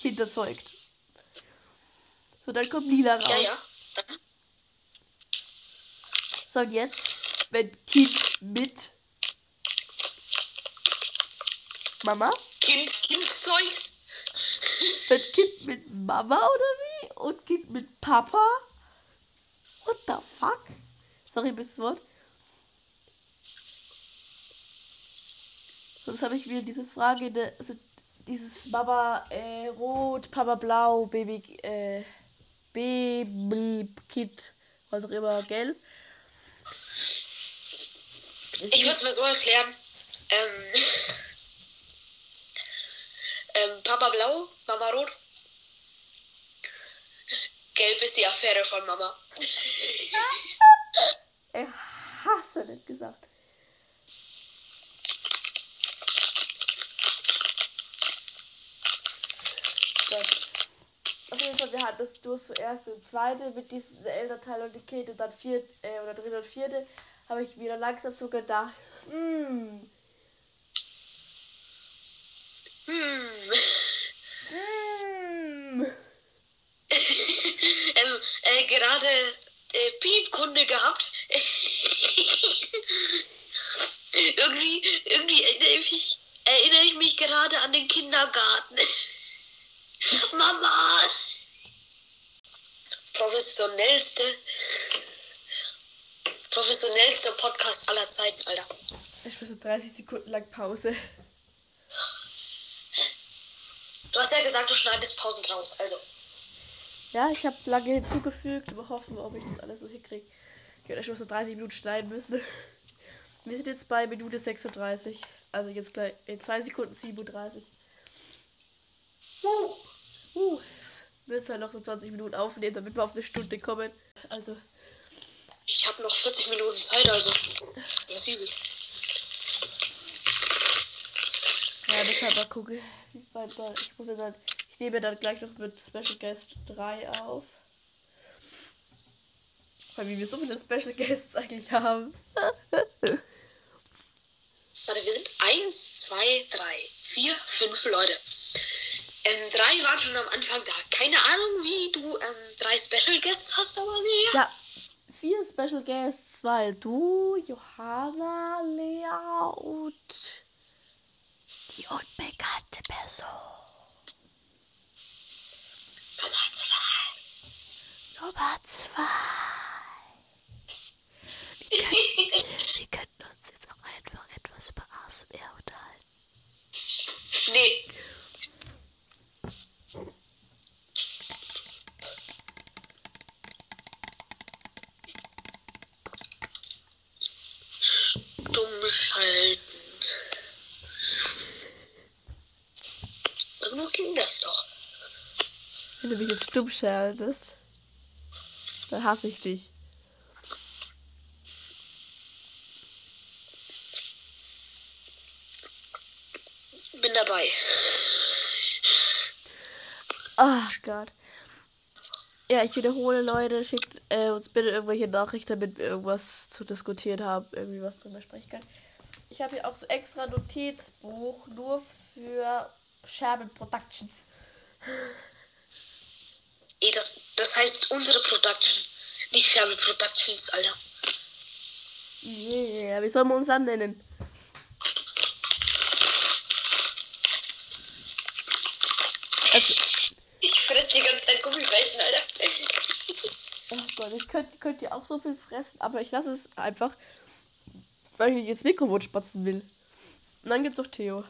Kinder zeugt. So, dann kommt Lila raus.
ja, ja. Dann,
So, und jetzt, wenn Kind mit Mama,
zeugt.
wenn Kind mit Mama oder wie? Und Kind mit Papa? What the fuck? Sorry, bis Wort. Sonst habe ich mir diese Frage, in der, also dieses Mama äh, rot, Papa blau, Baby, äh, Baby, Kind, was auch immer, gelb.
Ich würde es mir so erklären. Ähm, Ähm, Papa blau, Mama rot. Gelb ist die Affäre von Mama.
Er hasse nicht gesagt. Auf jeden Fall, wir hatten das durch das erste und zweite mit diesem Elternteil und die Kette, dann vierte, äh, oder dritte und vierte, habe ich wieder langsam so gedacht, hm,
Hm.
hm.
ähm, äh, gerade äh, Piepkunde gehabt. irgendwie, irgendwie erinnere ich, mich, erinnere ich mich gerade an den Kindergarten. Mama! Professionellste, professionellste Podcast aller Zeiten, Alter.
Ich bin so 30 Sekunden lang Pause.
Du hast ja gesagt, du schneidest Pausen raus, also.
Ja, ich habe lange hinzugefügt. Wir hoffen, ob ich das alles so hinkriege. Ich hätte schon so 30 Minuten schneiden müssen. Wir sind jetzt bei Minute 36. Also jetzt gleich in 2 Sekunden 37.
Uh.
Uh, wir müssen halt noch so 20 Minuten aufnehmen, damit wir auf eine Stunde kommen. Also,
Ich habe noch 40 Minuten Zeit, also. Flexibel.
ja, deshalb mal gucken. Weil ich muss ja dann. Ich nehme dann gleich noch mit Special Guest 3 auf. Weil wir so viele Special Guests eigentlich haben.
Warte, wir sind 1, 2, 3, 4, 5 Leute. Ähm, drei waren schon am Anfang da. Keine Ahnung, wie du ähm, drei Special Guests hast, aber nee.
Ja, vier Special Guests, weil du, Johanna, Lea und die unbekannte Person.
Nummer zwei.
Nummer zwei. Wir könnten, wir könnten uns jetzt auch einfach etwas über ASMR unterhalten.
Nee. Stumm schalten. Irgendwo ging das doch.
Wenn du mich jetzt stumm schaltest, dann hasse ich dich.
Bin dabei.
Ach Gott. Ja, ich wiederhole, Leute, schickt äh, uns bitte irgendwelche Nachrichten, damit wir irgendwas zu diskutieren haben, irgendwie was drüber sprechen können. Ich habe hier auch so extra Notizbuch nur für Sherman Productions.
Ey, das, das heißt unsere Production. Nicht Färbe Productions, Alter.
Yeah, wie sollen wir uns dann nennen? Also,
Ich fress die ganze Zeit Gummibärchen, Alter.
oh Gott, ich könnte könnt ihr auch so viel fressen, aber ich lasse es einfach, weil ich nicht ins Mikrofon spatzen will. Und dann gibt's noch Theo.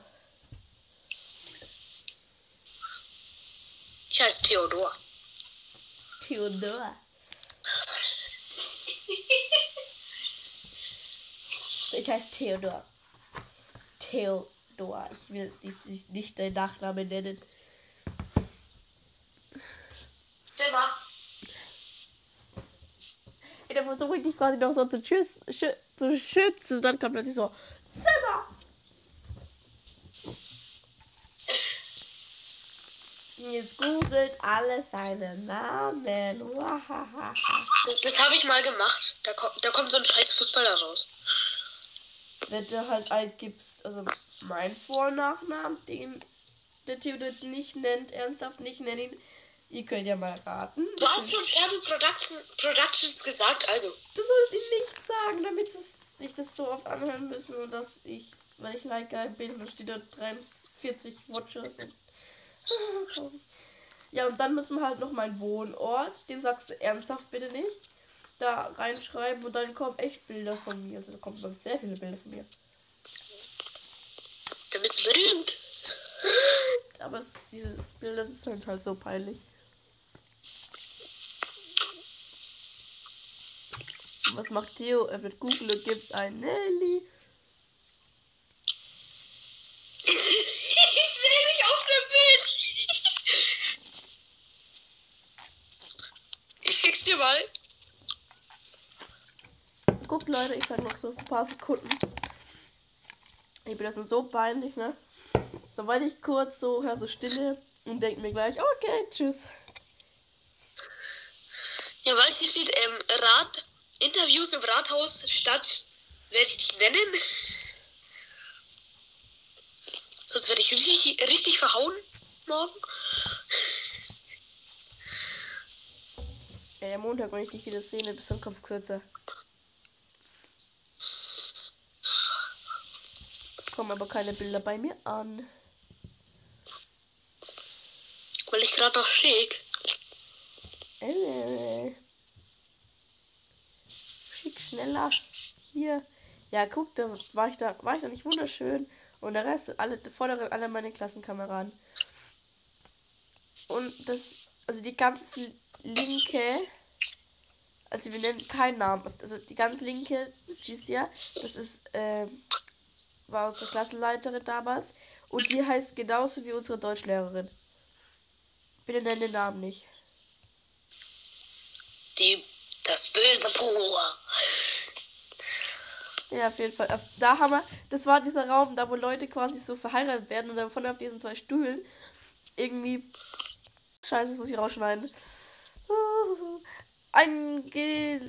Ich heiße Theodor.
Theodor. Ich heiße Theodor. Theodor. Ich will nicht, nicht deinen Nachnamen nennen. Ey, da versuche ich dich quasi noch so zu, schüss, schü zu schützen. Und dann kommt plötzlich so: Zimmer! Jetzt googelt alle seine Namen.
Das, das habe ich mal gemacht. Da kommt, da kommt so ein scheiß Fußballer raus.
Wenn du halt eingibst, also mein Vor- und Nachnamen, den der Theodor nicht nennt, ernsthaft nicht nennen. Ihr könnt ja mal raten.
Du hast schon Färbe Productions, Productions gesagt, also.
Du sollst ihn nicht sagen, damit es sich das so oft anhören müssen und dass ich, weil ich like geil bin, dann steht da 43 Watchers und ja, und dann müssen wir halt noch meinen Wohnort, den sagst du ernsthaft bitte nicht, da reinschreiben und dann kommen echt Bilder von mir. Also da kommen wirklich sehr viele Bilder von mir.
Da bist du berühmt.
Aber es, diese Bilder, das ist halt, halt so peinlich. Was macht Theo? Er wird Google und gibt ein Nelly.
ich sehe nicht auf dem Bild. Mal.
Guckt, Leute, ich sag noch so ein paar Sekunden. Ich bin das sind so peinlich, ne? Da war ich kurz so, hör so Stille und denk mir gleich, okay, tschüss.
Ja, weil hier steht, ähm, Rat, Interviews im Rathaus statt, werde ich dich nennen. Sonst werde ich richtig, richtig verhauen morgen.
Ja, am Montag, wenn ich dich wieder sehe, ein bisschen Kopf kürzer. Kommen aber keine Bilder bei mir an.
Weil ich gerade noch schick.
Äh. Schick schneller. Hier. Ja, guck, da war ich da, war ich da nicht wunderschön. Und der Rest, alle, der vordere, alle meine Klassenkameraden. Und das, also die ganz linke, also wir nennen keinen Namen, also die ganz linke Gicia, das ist, ähm, war unsere Klassenleiterin damals. Und die heißt genauso wie unsere Deutschlehrerin. Bitte nennen den Namen nicht.
Die, das böse Pur.
Ja, auf jeden Fall. Da haben wir, das war dieser Raum, da wo Leute quasi so verheiratet werden und davon auf diesen zwei Stühlen irgendwie. Scheiße, das muss ich rausschneiden. Ein, Ge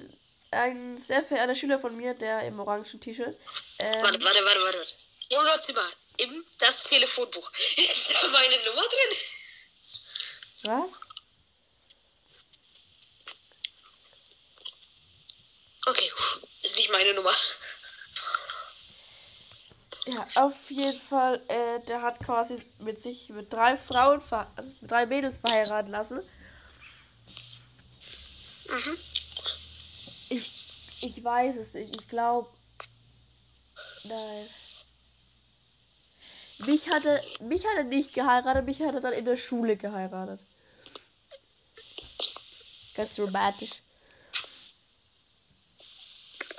ein sehr verehrter Schüler von mir, der im orangen T-Shirt. Ähm,
Warte, warte, warte, warte. Jonas Zimmer, im das Telefonbuch. Ist da meine Nummer drin?
was?
Okay, ist nicht meine Nummer.
Ja, auf jeden Fall, äh, der hat quasi mit sich mit drei Frauen, also mit drei Mädels verheiraten lassen.
Mhm.
Ich, ich weiß es nicht. Ich glaube. Nein. Mich hatte, mich hat er nicht geheiratet, mich hat er dann in der Schule geheiratet. Ganz romantisch.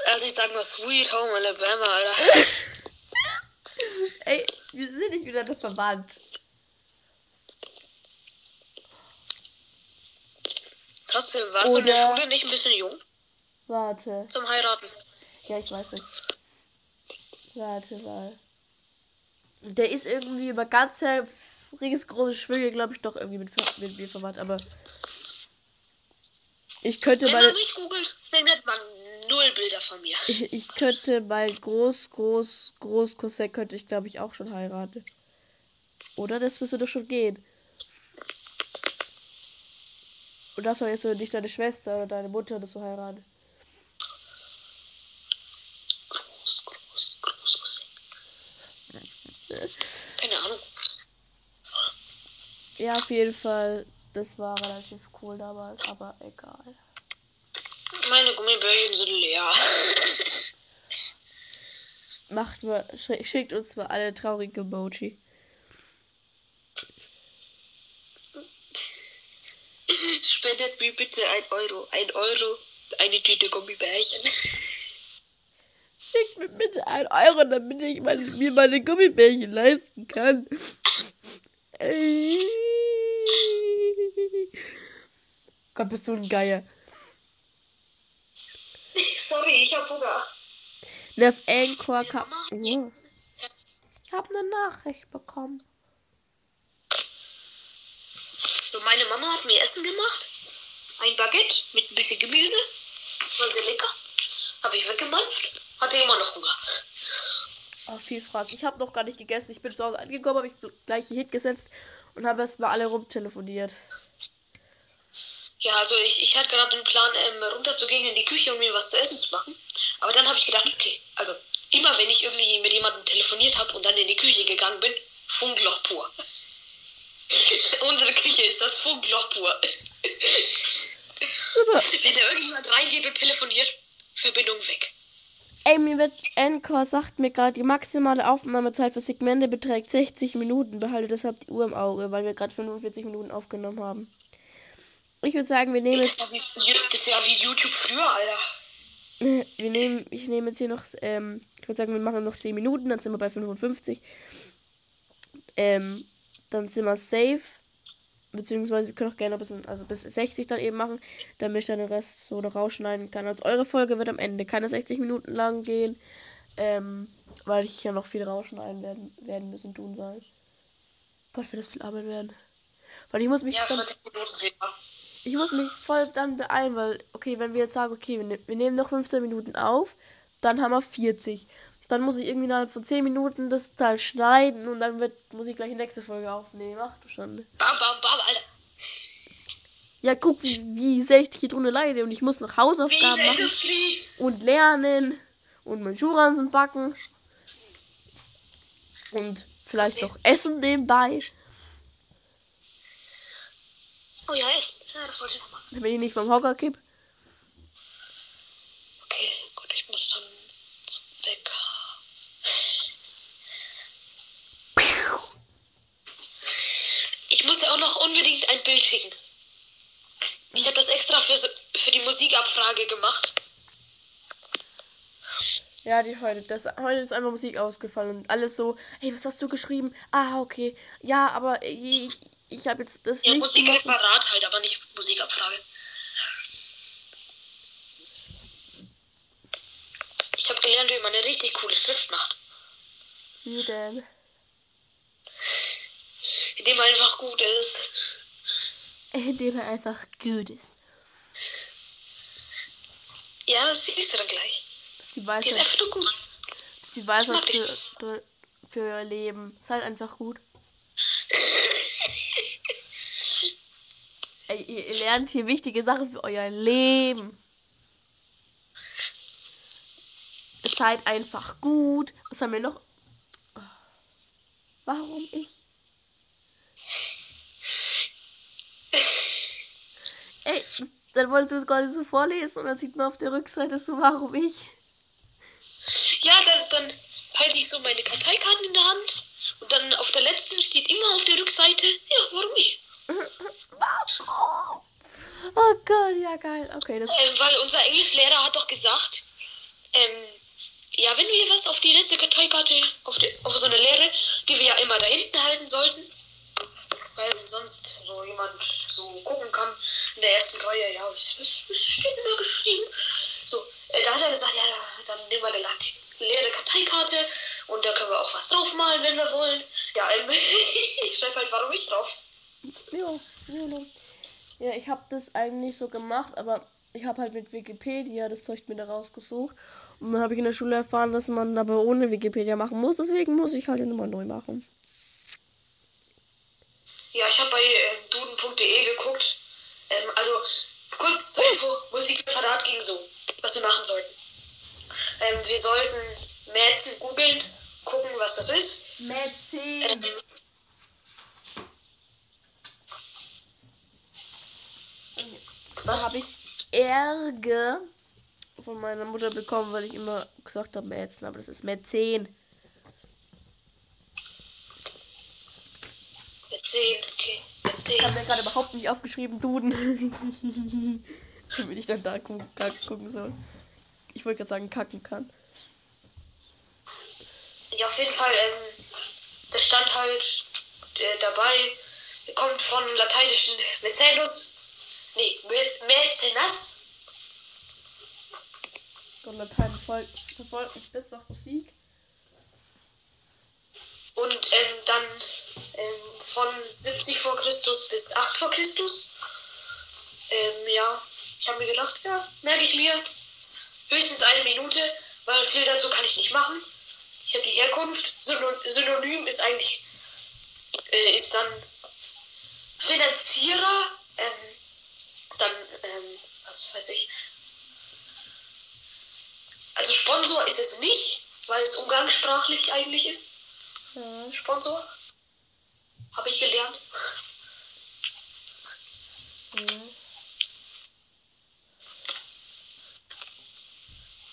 Also ich sag nur Sweet Home Alabama, Alter.
Ey, wir sind nicht miteinander verwandt.
Trotzdem warst du in der Schule nicht ein bisschen jung
Warte.
zum Heiraten.
Ja, ich weiß nicht. Warte mal. Der ist irgendwie über ganze riesengroße Schwünge, glaube ich, doch irgendwie mit, mit mir verwandt, aber. Ich könnte
Wenn
meine.
man mich googelt, findet man null Bilder von mir.
Ich, ich könnte mein groß, groß, groß Cousin könnte ich, glaube ich, auch schon heiraten. Oder? Das müsste doch schon gehen. Und dafür jetzt nicht deine Schwester oder deine Mutter oder so heiraten.
Groß, groß, groß, groß. Keine Ahnung.
Ja, auf jeden Fall. Das war relativ cool damals, aber egal.
Meine Gummibärchen sind leer.
Macht mal, sch- schickt uns mal alle traurige Emoji.
Mir bitte ein Euro. Ein Euro. Eine Tüte Gummibärchen.
Schickt mir bitte ein Euro, damit ich meine, mir meine Gummibärchen leisten kann. Ey. Gott, bist du ein Geier.
Sorry, ich hab Hunger.
Ne, auf Anchor.
Mama?
Oh. Ich habe eine Nachricht bekommen.
So, meine Mama hat mir Essen gemacht. Ein Baguette mit ein bisschen Gemüse. War sehr lecker. Habe ich weggemampft. Hatte immer noch Hunger.
Oh, viel Fraß. Ich habe noch gar nicht gegessen. Ich bin zu Hause angekommen, habe ich gleich hier hingesetzt und habe erst mal alle rumtelefoniert.
Ja, also ich, ich hatte gerade den Plan, ähm, runterzugehen in die Küche, um mir was zu essen zu machen. Aber dann habe ich gedacht, okay, also immer wenn ich irgendwie mit jemandem telefoniert habe und dann in die Küche gegangen bin, Funkloch pur. Unsere Küche ist das Funkloch pur. Wenn da irgendjemand reingeht und telefoniert, Verbindung weg.
Ey, mir wird Anchor sagt mir gerade, die maximale Aufnahmezeit für Segmente beträgt 60 Minuten. Behalte deshalb die Uhr im Auge, weil wir gerade 45 Minuten aufgenommen haben. Ich würde sagen, wir nehmen jetzt,
das ist ja wie YouTube früher, Alter.
wir nehmen, ich nehme jetzt hier noch, ähm, ich würde sagen, wir machen noch 10 Minuten, dann sind wir bei 55. Ähm, dann sind wir safe. Beziehungsweise wir können auch gerne ein bisschen, also bis 60 dann eben machen, damit ich dann den Rest so noch rausschneiden kann. Also eure Folge wird am Ende keine 60 Minuten lang gehen, ähm, weil ich ja noch viel rausschneiden werden, werden müssen tun sein. Gott, wird das viel Arbeit werden. Weil ich muss mich
Ja,
dann,
20 Minuten reden wir.
ich muss mich voll dann beeilen, weil, okay, wenn wir jetzt sagen, okay, wir, ne wir nehmen noch 15 Minuten auf, dann haben wir 40. Dann muss ich irgendwie innerhalb von 10 Minuten das Teil schneiden und dann wird, muss ich gleich die nächste Folge aufnehmen. Ach du Schande.
Bam, bam, bam, Alter.
Ja, guck, wie, wie sehr ich hier drunter leide und ich muss noch Hausaufgaben machen
Industrie.
und lernen und mein Schuhransen backen und vielleicht noch essen nebenbei,
Oh ja, Essen. Ja, das wollte ich noch machen.
damit ich nicht vom Hocker kipp.
Okay, gut, ich muss dann zum Bäcker. Ich muss ja auch noch unbedingt ein Bild schicken. Ich habe das extra für, für die Musikabfrage gemacht.
Ja, die heute. Das, heute ist einfach Musik ausgefallen und alles so, hey, was hast du geschrieben? Ah, okay. Ja, aber ich, ich habe jetzt das
Ja. Musikreferat halt, aber nicht Musikabfrage. Ich habe gelernt, wie man eine richtig coole Schrift macht.
Wie denn?
Indem man einfach gut ist.
Indem er einfach gut ist.
Ja, das siehst du dann gleich.
Das ist die
Die ist
Weisheit,
einfach nur gut.
das ist die Weisheit für, für euer Leben. Seid einfach gut. Ey, ihr, ihr lernt hier wichtige Sachen für euer Leben. Seid einfach gut. Was haben wir noch? Warum ich? Ey, dann wolltest du es quasi so vorlesen und dann sieht man auf der Rückseite so, warum ich.
Ja, dann, dann halte ich so meine Karteikarten in der Hand. Und dann auf der letzten steht immer auf der Rückseite, ja, warum?
Warum? Oh Gott, ja geil. Okay, das
Ähm, weil unser Englischlehrer hat doch gesagt, ähm, ja, wenn wir was auf die letzte Karteikarte, auf, die, auf so eine Leere, die wir ja immer da hinten halten sollten, weil sonst so jemand so gucken kann der ersten Reihe, ja, was, was, steht denn da geschrieben? So, äh, da hat er gesagt, ja, da- dann nehmen wir eine leere Karteikarte und da können wir auch was draufmalen, wenn wir wollen. Ja, ähm, ich schreibe halt, warum ich drauf.
Ja, ja, ja. ja ich habe das eigentlich so gemacht, aber ich habe halt mit Wikipedia das Zeug mir da rausgesucht. Und dann habe ich in der Schule erfahren, dass man aber ohne Wikipedia machen muss. Deswegen muss ich halt die Nummer neu machen.
Ja, ich habe bei äh, duden.de geguckt. Ähm, also, kurz zur Info, Musikreferat ging so, was wir machen sollten. Ähm, wir sollten Mäzen googeln, gucken, was das ist.
Mäzen.
Ähm,
Da
was?
habe ich Ärger von meiner Mutter bekommen, weil ich immer gesagt habe Mäzen, aber das ist Mäzen.
Mäzen, okay.
Ich habe mir gerade überhaupt nicht aufgeschrieben, Duden. Damit ich dann da gucken soll. Ich wollte gerade sagen, kacken kann.
Ja, auf jeden Fall, ähm, da stand halt äh, dabei, kommt von lateinischen Mäzenus, nee, Mä- Mäzenas.
Und Latein verfolgt mich bis auf Musik.
Und ähm, dann ähm, von 70 vor Christus bis 8 vor Christus. Ähm, ja, ich habe mir gedacht, ja, merke ich mir. Höchstens eine Minute, weil viel dazu kann ich nicht machen. Ich habe die Herkunft. Syno- Synonym ist eigentlich, äh, ist dann Finanzierer, ähm, dann, ähm, was weiß ich. Also Sponsor ist es nicht, weil es umgangssprachlich eigentlich ist.
Ja.
Sponsor. Habe ich gelernt.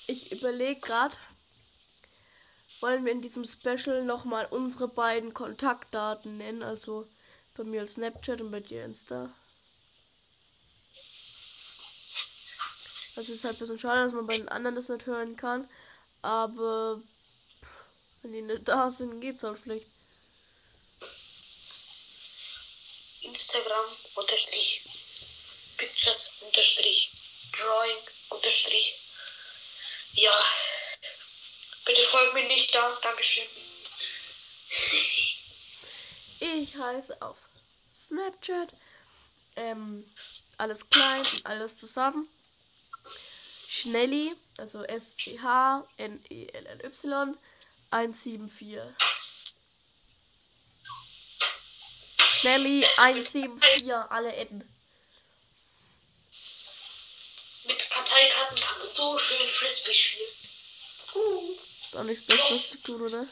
Ich überlege gerade, wollen wir in diesem Special nochmal unsere beiden Kontaktdaten nennen? Also bei mir als Snapchat und bei dir Insta. Es ist halt ein bisschen schade, dass man bei den anderen das nicht hören kann. Aber wenn die nicht da sind, geht's auch schlecht.
Instagram unterstrich Pictures unterstrich Drawing unterstrich. Ja. Bitte folgt mir nicht da. Dankeschön.
Ich heiße auf Snapchat. Ähm, alles klein, alles zusammen. Schnelli, also S-C-H-N-E-L-L-Y 174. Schnelli 174, alle Enden.
Mit Karteikarten kann man so schön Frisbee spielen. Uh.
Ist auch nichts Besseres zu tun, oder?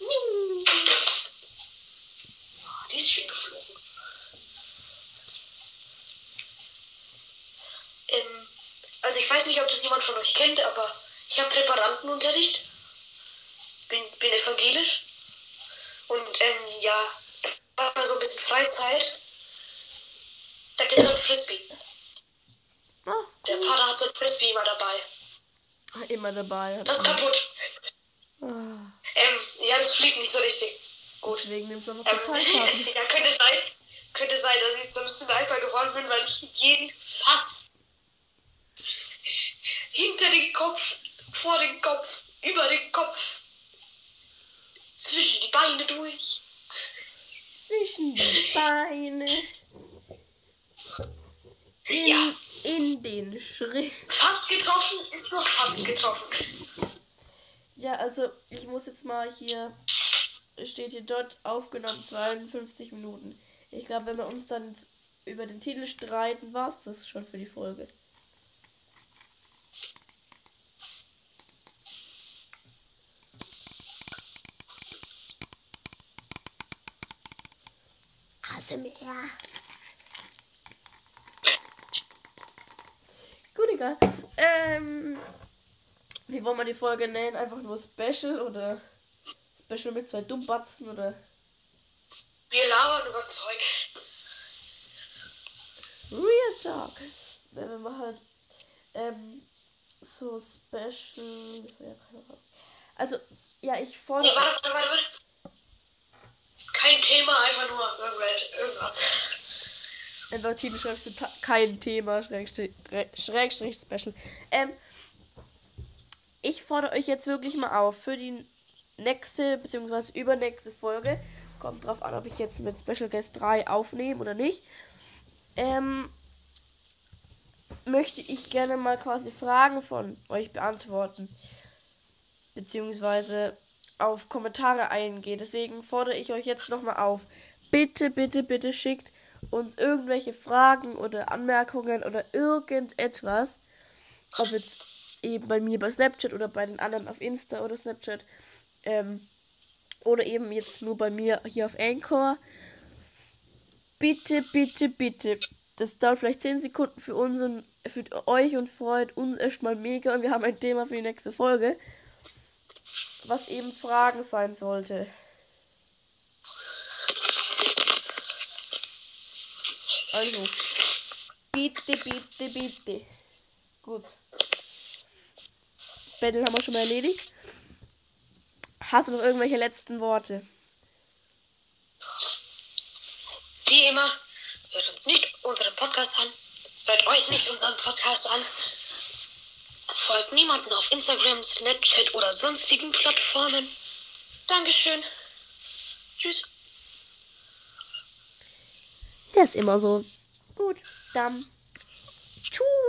Uh. Die ist schön geflogen. Ähm, also ich weiß nicht, ob das jemand von euch kennt, aber ich habe Präparantenunterricht. Bin, bin evangelisch. Und ähm, ja, war mal so ein bisschen Freizeit. Da gibt es halt Frisbee.
Ah,
Der Vater hat so ein Frisbee immer dabei.
immer dabei.
Das ist kaputt.
Ah,
Ähm, ja, das fliegt nicht so richtig. Gut.
deswegen nimmst du einfach
Ähm, ja, könnte sein, könnte sein, dass ich jetzt so ein bisschen hyper geworden bin, weil ich jeden Fass hinter den Kopf, vor den Kopf, über den Kopf, zwischen die Beine durch.
Zwischen die Beine. In,
Ja.
in den Schritt.
Fast getroffen ist noch fast getroffen.
Ja, also ich muss jetzt mal hier. Steht hier dort aufgenommen 52 Minuten. Ich glaube, wenn wir uns dann über den Titel streiten, war es das schon für die Folge. ASMR. Gut, egal. Ähm, wie wollen wir die Folge nennen? Einfach nur Special oder Special mit zwei Dummbatzen oder
Wir labern über Zeug.
Real Talk? Dann wenn wir halt ähm, so Special. Ja, keine Ahnung. Also, ja, ich
Nee,
fordere.
warte, warte, warte, warte. Kein Thema, einfach nur irgendwas. irgendwas.
Einfach Titel schreibst du kein Thema, Schrägstrich, Schrägstrich Special. Ähm, ich fordere euch jetzt wirklich mal auf für die nächste bzw. übernächste Folge. Kommt drauf an, ob ich jetzt mit Special Guest 3 aufnehme oder nicht. Ähm, möchte ich gerne mal quasi Fragen von euch beantworten. Beziehungsweise auf Kommentare eingehen. Deswegen fordere ich euch jetzt nochmal auf. Bitte, bitte, bitte schickt uns irgendwelche Fragen oder Anmerkungen oder irgendetwas. Ob jetzt eben bei mir bei Snapchat oder bei den anderen auf Insta oder Snapchat. Ähm, oder eben jetzt nur bei mir hier auf Anchor. Bitte, bitte, bitte. Das dauert vielleicht 10 Sekunden für uns und für euch und freut uns erstmal mega. Und wir haben ein Thema für die nächste Folge. Was eben Fragen sein sollte. Also, bitte, bitte, bitte. Gut. Battle haben wir schon mal erledigt. Hast du noch irgendwelche letzten Worte?
Wie immer, hört uns nicht unseren Podcast an. Hört euch nicht unseren Podcast an. Folgt niemanden auf Instagram, Snapchat oder sonstigen Plattformen. Dankeschön. Tschüss.
Der ist immer so. Gut, dann. Tschüss.